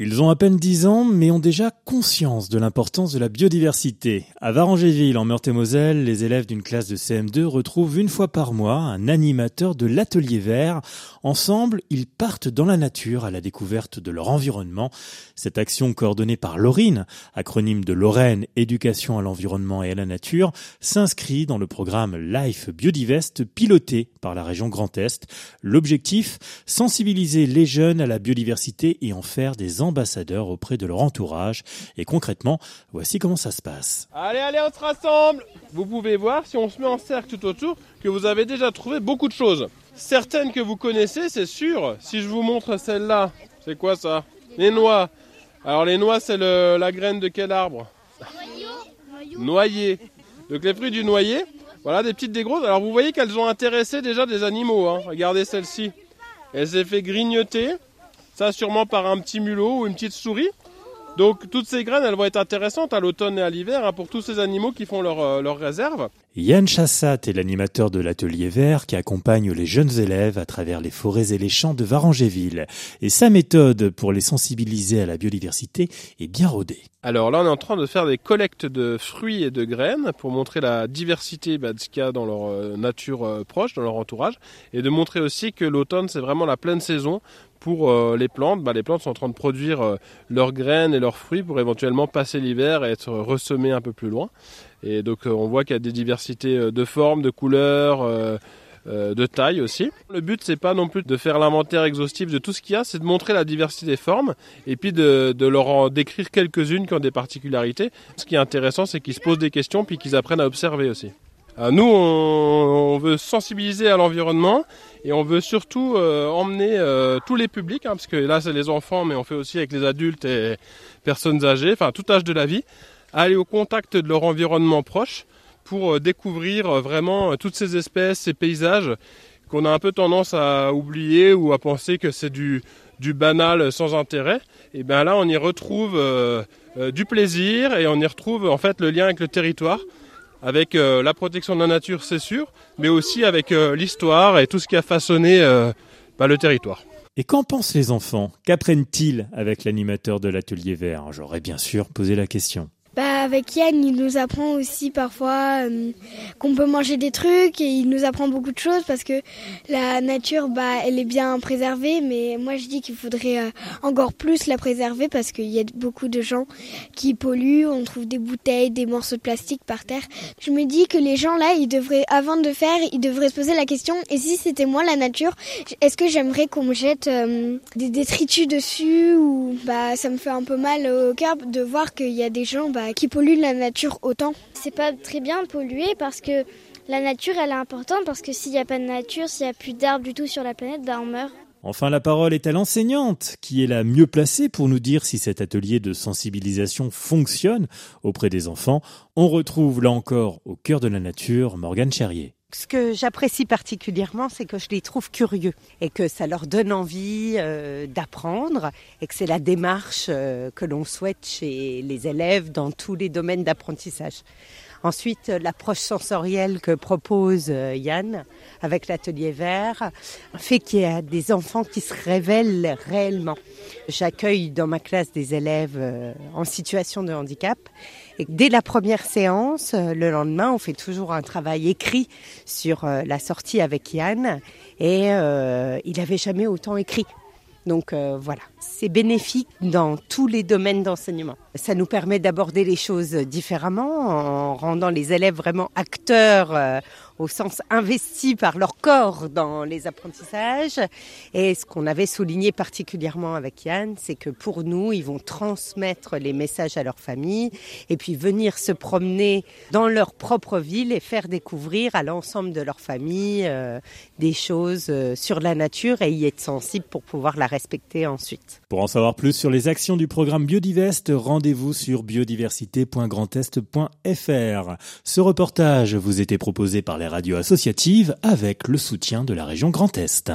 Ils ont à peine 10 ans, mais ont déjà conscience de l'importance de la biodiversité. À Varangéville, en Meurthe-et-Moselle, les élèves d'une classe de CM2 retrouvent une fois par mois un animateur de l'atelier vert. Ensemble, ils partent dans la nature à la découverte de leur environnement. Cette action coordonnée par Laurine, acronyme de Lorraine Éducation à l'environnement et à la nature, s'inscrit dans le programme Life Biodivest piloté par la région Grand Est. L'objectif, sensibiliser les jeunes à la biodiversité et en faire des ambassadeurs auprès de leur entourage. Et concrètement, voici comment ça se passe. Allez, allez, on se rassemble Vous pouvez voir, si on se met en cercle tout autour, que vous avez déjà trouvé beaucoup de choses. Certaines que vous connaissez, c'est sûr. Si je vous montre celle-là, c'est quoi ça? Les noix. Alors les noix, c'est la graine de quel arbre? Noyer. Donc les fruits du noyer, voilà des petites des grosses. Alors vous voyez qu'elles ont intéressé déjà des animaux. Hein. Regardez celle-ci. Elle s'est fait grignoter. Ça, sûrement par un petit mulot ou une petite souris. Donc toutes ces graines, elles vont être intéressantes à l'automne et à l'hiver hein, pour tous ces animaux qui font leur, euh, leur réserve. Yann Chassat est l'animateur de l'atelier vert qui accompagne les jeunes élèves à travers les forêts et les champs de Varangéville. Et sa méthode pour les sensibiliser à la biodiversité est bien rodée. Alors là, on est en train de faire des collectes de fruits et de graines pour montrer la diversité bah, de ce qu'il y a dans leur euh, nature euh, proche, dans leur entourage, et de montrer aussi que l'automne, c'est vraiment la pleine saison pour euh, les plantes. Bah, les plantes sont en train de produire leurs graines et leurs fruits pour éventuellement passer l'hiver et être ressemées un peu plus loin. Et donc on voit qu'il y a des diversités de formes, de couleurs. De taille aussi. Le but c'est pas non plus de faire l'inventaire exhaustif de tout ce qu'il y a, c'est de montrer la diversité des formes et puis de, de leur en décrire quelques-unes qui ont des particularités. Ce qui est intéressant c'est qu'ils se posent des questions puis qu'ils apprennent à observer aussi. Euh, nous, on, veut sensibiliser à l'environnement et on veut surtout euh, emmener euh, tous les publics, hein, parce que là c'est les enfants, mais on fait aussi avec les adultes et personnes âgées, enfin tout âge de la vie, aller au contact de leur environnement proche pour découvrir vraiment toutes ces espèces, ces paysages qu'on a un peu tendance à oublier ou à penser que c'est du, banal sans intérêt. Et bien là, on y retrouve du plaisir et on y retrouve en fait le lien avec le territoire avec euh, la protection de la nature, c'est sûr, mais aussi avec euh, l'histoire et tout ce qui a façonné euh, bah, le territoire. Et qu'en pensent les enfants? Qu'apprennent-ils avec l'animateur de l'atelier vert? J'aurais bien sûr posé la question. Avec Yann, il nous apprend aussi parfois euh, qu'on peut manger des trucs et il nous apprend beaucoup de choses parce que la nature, bah, elle est bien préservée, mais moi je dis qu'il faudrait euh, encore plus la préserver parce qu'il y a beaucoup de gens qui polluent, on trouve des bouteilles, des morceaux de plastique par terre. Je me dis que les gens là, ils devraient, avant de faire, ils devraient se poser la question, et si c'était moi la nature, est-ce que j'aimerais qu'on me jette euh, des détritus dessus ou bah ça me fait un peu mal au cœur de voir qu'il y a des gens bah, qui polluent la nature autant. C'est pas très bien polluer parce que la nature elle est importante parce que s'il n'y a pas de nature, s'il n'y a plus d'arbres du tout sur la planète, bah on meurt. Enfin, la parole est à l'enseignante, qui est la mieux placée pour nous dire si cet atelier de sensibilisation fonctionne auprès des enfants. On retrouve là encore au cœur de la nature Morgane Cherrier. Ce que j'apprécie particulièrement, c'est que je les trouve curieux et que ça leur donne envie euh, d'apprendre et que c'est la démarche euh, que l'on souhaite chez les élèves dans tous les domaines d'apprentissage. Ensuite, l'approche sensorielle que propose euh, Yann avec l'atelier vert fait qu'il y a des enfants qui se révèlent réellement. J'accueille dans ma classe des élèves euh, en situation de handicap et dès la première séance, euh, le lendemain, on fait toujours un travail écrit sur la sortie avec Yann et il n'avait jamais autant écrit. Donc voilà, c'est bénéfique dans tous les domaines d'enseignement. Ça nous permet d'aborder les choses différemment en rendant les élèves vraiment acteurs euh, au sens investi par leur corps dans les apprentissages. Et ce qu'on avait souligné particulièrement avec Yann, c'est que pour nous, ils vont transmettre les messages à leur famille et puis venir se promener dans leur propre ville et faire découvrir à l'ensemble de leur famille euh, des choses euh, sur la nature et y être sensible pour pouvoir la respecter ensuite. Pour en savoir plus sur les actions du programme Biodivest, rendez-vous sur biodiversité.grandest.fr. Ce reportage vous était proposé par les radios associatives avec le soutien de la région Grand Est.